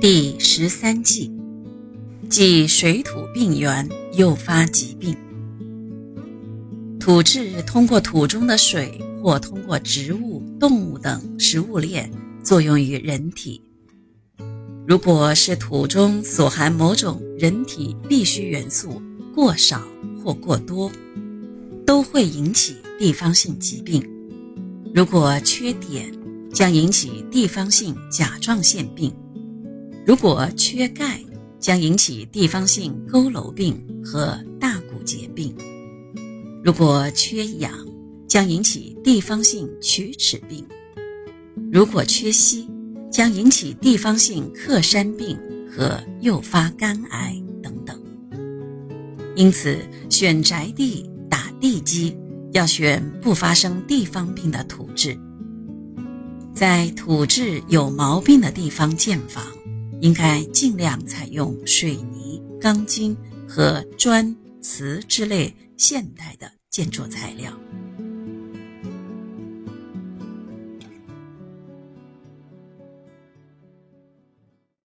第十三计，即水土病源，诱发疾病。土质通过土中的水，或通过植物、动物等食物链作用于人体。如果是土中所含某种人体必需元素过少或过多，都会引起地方性疾病。如果缺碘，将引起地方性甲状腺病。如果缺钙，将引起地方性佝偻病和大骨节病；如果缺氧，将引起地方性龋齿病；如果缺硒，将引起地方性克山病和诱发肝癌等等。因此，选宅地打地基要选不发生地方病的土质，在土质有毛病的地方建房。应该尽量采用水泥、钢筋和砖、瓷之类现代的建筑材料。